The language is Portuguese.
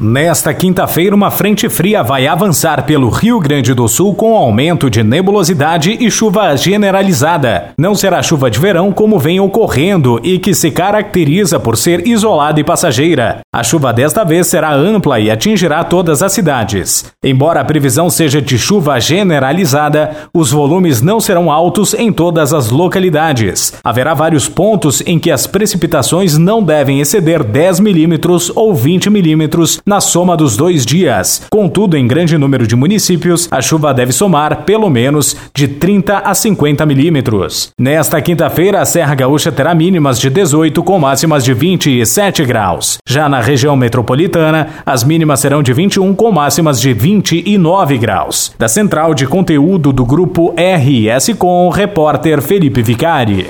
Nesta quinta-feira, uma frente fria vai avançar pelo Rio Grande do Sul com aumento de nebulosidade e chuva generalizada. Não será chuva de verão como vem ocorrendo e que se caracteriza por ser isolada e passageira. A chuva desta vez será ampla e atingirá todas as cidades. Embora a previsão seja de chuva generalizada, os volumes não serão altos em todas as localidades. Haverá vários pontos em que as precipitações não devem exceder 10 milímetros ou 20 milímetros na soma dos dois dias. Contudo, em grande número de municípios, a chuva deve somar pelo menos de 30 a 50 milímetros. Nesta quinta-feira, a Serra Gaúcha terá mínimas de 18 com máximas de 27 graus. Já na região metropolitana, as mínimas serão de 21 com máximas de 29 graus. Da central de conteúdo do grupo RS com repórter Felipe Vicari.